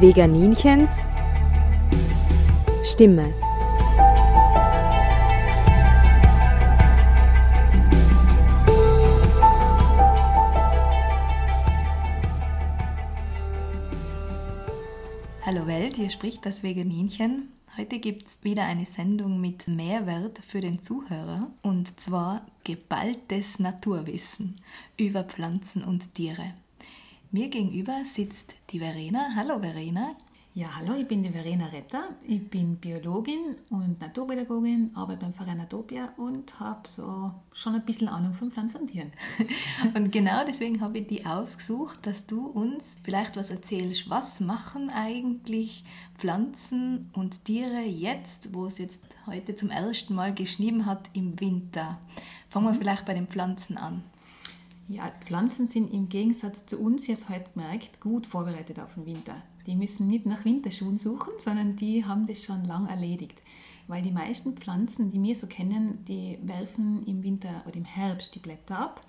Veganinchens Stimme. Hallo Welt, hier spricht das Veganinchen. Heute gibt es wieder eine Sendung mit Mehrwert für den Zuhörer und zwar geballtes Naturwissen über Pflanzen und Tiere. Mir gegenüber sitzt die Verena. Hallo Verena. Ja, hallo, ich bin die Verena Retter. Ich bin Biologin und Naturpädagogin, arbeite beim Verein Atopia und habe so schon ein bisschen Ahnung von Pflanzen und Tieren. und genau deswegen habe ich die ausgesucht, dass du uns vielleicht was erzählst. Was machen eigentlich Pflanzen und Tiere jetzt, wo es jetzt heute zum ersten Mal geschnieben hat im Winter? Fangen wir mhm. vielleicht bei den Pflanzen an. Ja, Pflanzen sind im Gegensatz zu uns, ich habe es heute gemerkt, gut vorbereitet auf den Winter. Die müssen nicht nach Winterschuhen suchen, sondern die haben das schon lang erledigt. Weil die meisten Pflanzen, die wir so kennen, die werfen im Winter oder im Herbst die Blätter ab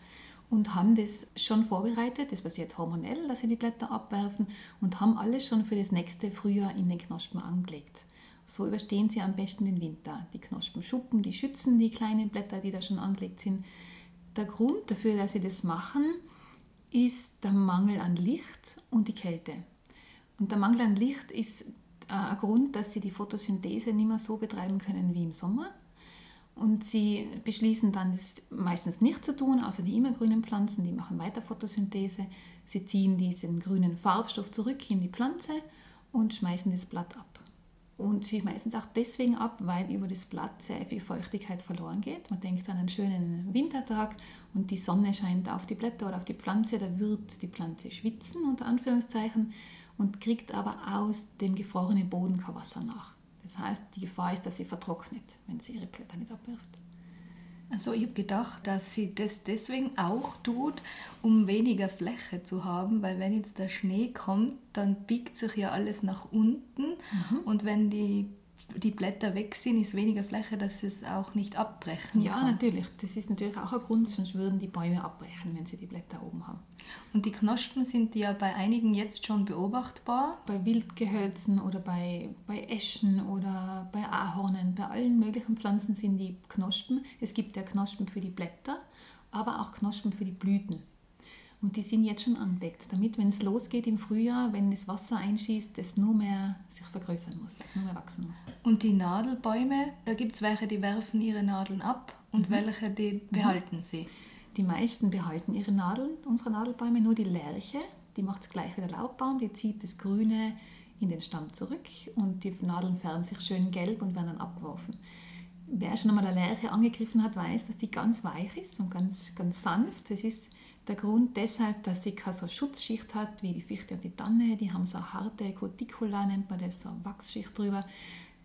und haben das schon vorbereitet. Das passiert hormonell, dass sie die Blätter abwerfen und haben alles schon für das nächste Frühjahr in den Knospen angelegt. So überstehen sie am besten den Winter. Die Knospenschuppen, die schützen die kleinen Blätter, die da schon angelegt sind der Grund dafür, dass sie das machen, ist der Mangel an Licht und die Kälte. Und der Mangel an Licht ist äh, ein Grund, dass sie die Photosynthese nicht mehr so betreiben können wie im Sommer. Und sie beschließen dann, das meistens nicht zu tun, außer die immergrünen Pflanzen, die machen weiter Photosynthese. Sie ziehen diesen grünen Farbstoff zurück in die Pflanze und schmeißen das Blatt ab. Und sie meistens auch deswegen ab, weil über das Blatt sehr viel Feuchtigkeit verloren geht. Man denkt an einen schönen Wintertag und die Sonne scheint auf die Blätter oder auf die Pflanze, da wird die Pflanze schwitzen, unter Anführungszeichen, und kriegt aber aus dem gefrorenen Boden kein Wasser nach. Das heißt, die Gefahr ist, dass sie vertrocknet, wenn sie ihre Blätter nicht abwirft. Also ich habe gedacht, dass sie das deswegen auch tut, um weniger Fläche zu haben, weil wenn jetzt der Schnee kommt, dann biegt sich ja alles nach unten mhm. und wenn die die Blätter weg sind, ist weniger Fläche, dass es auch nicht abbrechen Ja, kann. natürlich. Das ist natürlich auch ein Grund, sonst würden die Bäume abbrechen, wenn sie die Blätter oben haben. Und die Knospen sind ja bei einigen jetzt schon beobachtbar? Bei Wildgehölzen oder bei, bei Eschen oder bei Ahornen, bei allen möglichen Pflanzen sind die Knospen. Es gibt ja Knospen für die Blätter, aber auch Knospen für die Blüten. Und die sind jetzt schon angedeckt, damit, wenn es losgeht im Frühjahr, wenn das Wasser einschießt, das nur mehr sich vergrößern muss, es nur mehr wachsen muss. Und die Nadelbäume, da gibt es welche, die werfen ihre Nadeln ab und mhm. welche, die mhm. behalten sie. Die meisten behalten ihre Nadeln, unsere Nadelbäume, nur die Lerche, die macht es gleich wie der Laubbaum, die zieht das Grüne in den Stamm zurück und die Nadeln färben sich schön gelb und werden dann abgeworfen. Wer schon einmal eine Lerche angegriffen hat, weiß, dass die ganz weich ist und ganz, ganz sanft. Das ist der Grund deshalb, dass sie keine so Schutzschicht hat wie die Fichte und die Tanne. Die haben so eine harte Cuticula, nennt man das, so eine Wachsschicht drüber,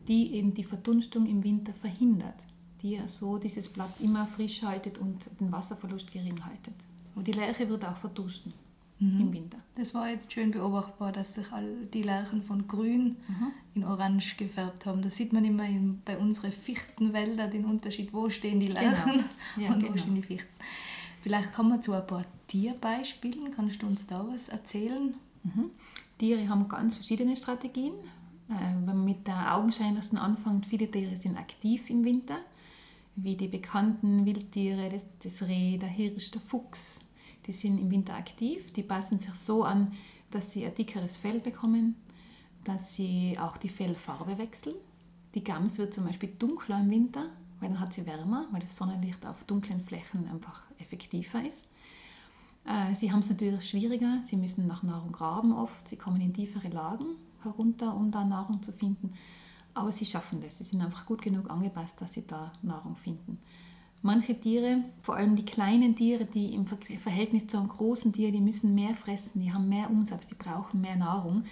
die eben die Verdunstung im Winter verhindert. Die so dieses Blatt immer frisch haltet und den Wasserverlust gering haltet. Und die Lerche wird auch verdunsten mhm. im Winter. Das war jetzt schön beobachtbar, dass sich all die Lerchen von grün mhm. in orange gefärbt haben. Da sieht man immer in, bei unseren Fichtenwäldern den Unterschied, wo stehen die Lerchen genau. ja, und genau. wo stehen die Fichten. Vielleicht kommen wir zu ein paar Tierbeispielen. Kannst du uns da was erzählen? Mhm. Tiere haben ganz verschiedene Strategien. Äh, wenn man mit der augenscheinlichsten anfängt, viele Tiere sind aktiv im Winter, wie die bekannten Wildtiere, das, das Reh, der Hirsch, der Fuchs. Die sind im Winter aktiv, die passen sich so an, dass sie ein dickeres Fell bekommen, dass sie auch die Fellfarbe wechseln. Die Gams wird zum Beispiel dunkler im Winter, weil dann hat sie wärmer, weil das Sonnenlicht auf dunklen Flächen einfach effektiver ist. Äh, sie haben es natürlich schwieriger, sie müssen nach Nahrung graben oft, sie kommen in tiefere Lagen herunter, um da Nahrung zu finden. Aber sie schaffen das, sie sind einfach gut genug angepasst, dass sie da Nahrung finden. Manche Tiere, vor allem die kleinen Tiere, die im Verhältnis zu einem großen Tier, die müssen mehr fressen, die haben mehr Umsatz, die brauchen mehr Nahrung,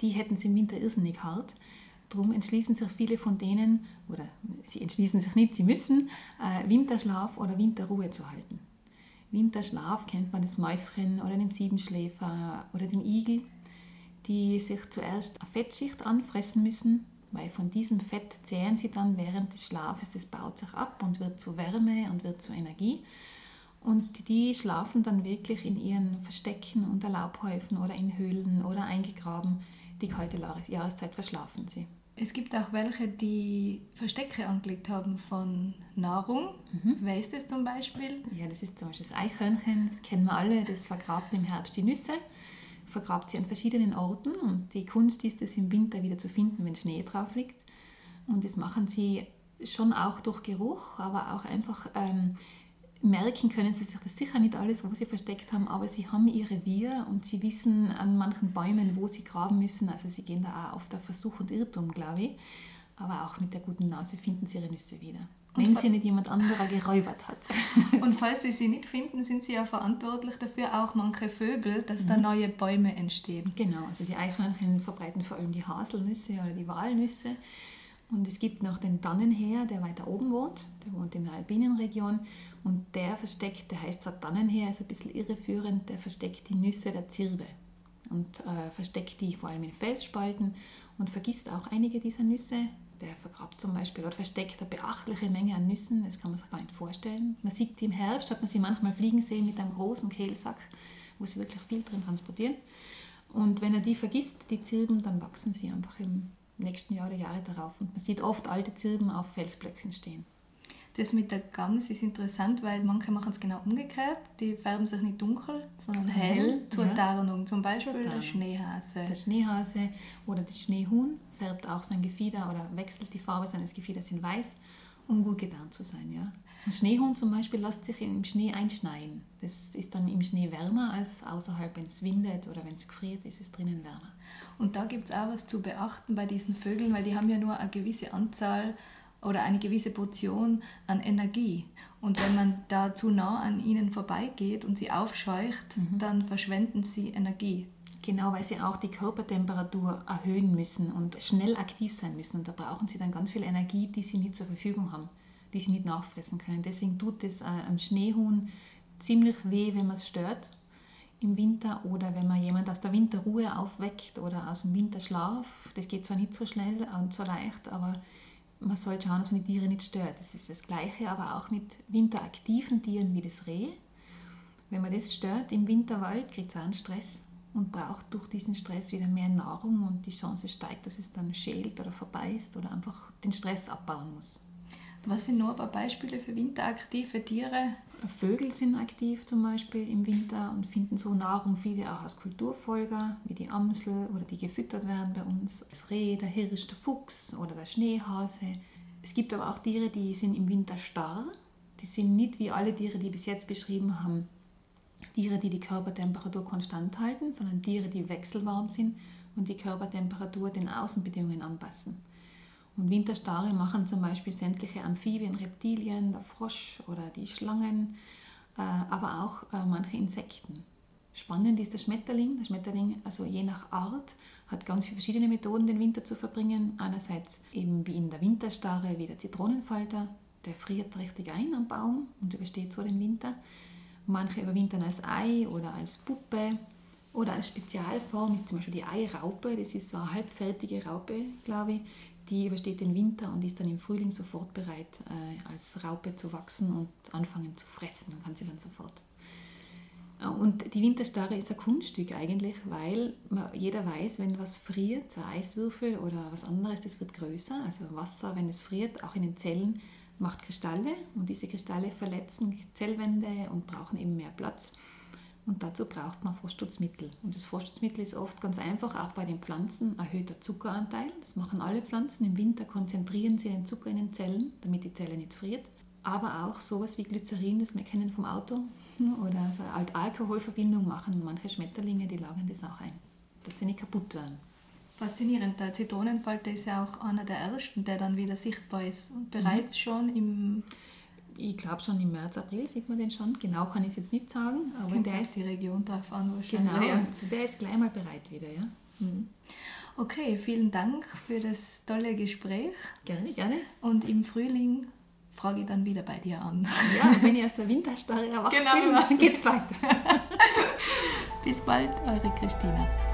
die hätten es im Winter irrsinnig hart. Darum entschließen sich viele von denen, oder sie entschließen sich nicht, sie müssen, äh, Winterschlaf oder Winterruhe zu halten. Winterschlaf kennt man das Mäuschen oder den Siebenschläfer oder den Igel, die sich zuerst eine Fettschicht anfressen müssen, weil von diesem Fett zehren sie dann während des Schlafes, das baut sich ab und wird zu Wärme und wird zu Energie. Und die schlafen dann wirklich in ihren Verstecken unter Laubhäufen oder in Höhlen oder eingegraben die kalte Jahreszeit verschlafen sie. Es gibt auch welche, die Verstecke angelegt haben von Nahrung. Mhm. Wer ist das zum Beispiel? Ja, das ist zum Beispiel das Eichhörnchen, das kennen wir alle, das vergrabt im Herbst die Nüsse, vergrabt sie an verschiedenen Orten und die Kunst ist es im Winter wieder zu finden, wenn Schnee drauf liegt. Und das machen sie schon auch durch Geruch, aber auch einfach ähm, merken können sie sich das sicher nicht alles, wo sie versteckt haben, aber sie haben ihr Revier und sie wissen an manchen Bäumen, wo sie graben müssen. Also sie gehen da auch auf der Versuch und Irrtum, glaube ich. Aber auch mit der guten Nase finden sie ihre Nüsse wieder. Und wenn sie nicht jemand anderer geräubert hat. und falls sie sie nicht finden, sind sie ja verantwortlich dafür, auch manche Vögel, dass mhm. da neue Bäume entstehen. Genau, also die Eichhörnchen verbreiten vor allem die Haselnüsse oder die Walnüsse. Und es gibt noch den Tannenheer, der weiter oben wohnt. Der wohnt in der alpinen Region. Und der versteckt, der heißt zwar Tannenheer, ist ein bisschen irreführend, der versteckt die Nüsse der Zirbe. Und äh, versteckt die vor allem in Felsspalten und vergisst auch einige dieser Nüsse. Der vergrabt zum Beispiel oder versteckt eine beachtliche Menge an Nüssen, das kann man sich gar nicht vorstellen. Man sieht die im Herbst, hat man sie manchmal fliegen sehen mit einem großen Kehlsack, wo sie wirklich viel drin transportieren. Und wenn er die vergisst, die Zirben, dann wachsen sie einfach im nächsten Jahr oder Jahre darauf. Und man sieht oft alte Zirben auf Felsblöcken stehen. Das mit der Gams ist interessant, weil manche machen es genau umgekehrt. Die färben sich nicht dunkel, sondern also hell, hell, zur ja. Tarnung. Zum Beispiel der Schneehase. Der Schneehase oder das Schneehuhn färbt auch sein Gefieder oder wechselt die Farbe seines Gefieders in weiß, um gut getarnt zu sein. Ja? Ein Schneehuhn zum Beispiel lässt sich im Schnee einschneien. Das ist dann im Schnee wärmer als außerhalb, wenn es windet oder wenn es gefriert, ist es drinnen wärmer. Und da gibt es auch was zu beachten bei diesen Vögeln, weil die haben ja nur eine gewisse Anzahl oder eine gewisse Portion an Energie. Und wenn man da zu nah an ihnen vorbeigeht und sie aufscheucht, mhm. dann verschwenden sie Energie. Genau, weil sie auch die Körpertemperatur erhöhen müssen und schnell aktiv sein müssen. Und da brauchen sie dann ganz viel Energie, die sie nicht zur Verfügung haben, die sie nicht nachfressen können. Deswegen tut es äh, am Schneehuhn ziemlich weh, wenn man es stört im Winter oder wenn man jemand aus der Winterruhe aufweckt oder aus dem Winterschlaf. Das geht zwar nicht so schnell und so leicht, aber man soll schauen, dass man die Tiere nicht stört. Das ist das Gleiche, aber auch mit winteraktiven Tieren wie das Reh. Wenn man das stört im Winterwald, kriegt es einen Stress und braucht durch diesen Stress wieder mehr Nahrung und die Chance steigt, dass es dann schält oder vorbeißt oder einfach den Stress abbauen muss. Was sind noch ein paar Beispiele für winteraktive Tiere? Vögel sind aktiv zum Beispiel im Winter und finden so Nahrung, viele auch als Kulturfolger, wie die Amsel oder die gefüttert werden bei uns. Das Reh, der Hirsch, der Fuchs oder der Schneehase. Es gibt aber auch Tiere, die sind im Winter starr. Die sind nicht wie alle Tiere, die bis jetzt beschrieben haben, Tiere, die die Körpertemperatur konstant halten, sondern Tiere, die wechselwarm sind und die Körpertemperatur den Außenbedingungen anpassen. Und Winterstarre machen zum Beispiel sämtliche Amphibien, Reptilien, der Frosch oder die Schlangen, äh, aber auch äh, manche Insekten. Spannend ist der Schmetterling. Der Schmetterling, also je nach Art, hat ganz viele verschiedene Methoden, den Winter zu verbringen. Einerseits eben wie in der Winterstarre, wie der Zitronenfalter, der friert richtig ein am Baum und übersteht so den Winter. Manche überwintern als Ei oder als Puppe oder als Spezialform ist zum Beispiel die Eiraupe. Das ist so eine halbfertige Raupe, glaube ich, die übersteht den Winter und ist dann im Frühling sofort bereit, äh, als Raupe zu wachsen und anfangen zu fressen. Dann kann sie dann sofort. Äh, und die Winterstarre ist ein Kunststück eigentlich, weil jeder weiß, wenn was friert, ein Eiswürfel oder was anderes, das wird größer. Also Wasser, wenn es friert, auch in den Zellen, macht Kristalle und diese Kristalle verletzen Zellwände und brauchen eben mehr Platz. Und dazu braucht man Frostschutzmittel. Und das Frostschutzmittel ist oft ganz einfach, auch bei den Pflanzen erhöhter Zuckeranteil. Das machen alle Pflanzen. Im Winter konzentrieren sie den Zucker in den Zellen, damit die Zelle nicht friert. Aber auch sowas wie Glycerin, das wir kennen vom Auto, oder so eine Alkoholverbindung machen manche Schmetterlinge, die lagern das auch ein, dass sie nicht kaputt werden. Faszinierend. Der Zitronenfalter ist ja auch einer der ersten, der dann wieder sichtbar ist. Und bereits mhm. schon im ich glaube schon im März, April sieht man den schon. Genau kann ich es jetzt nicht sagen. Aber Kommt der ist die Region drauf an wahrscheinlich. Genau, also der ist gleich mal bereit wieder. Ja? Mhm. Okay, vielen Dank für das tolle Gespräch. Gerne, gerne. Und im Frühling frage ich dann wieder bei dir an. Ja, wenn ich aus der Winterstarre erwacht genau, bin, dann geht's weiter. Bis bald, eure Christina.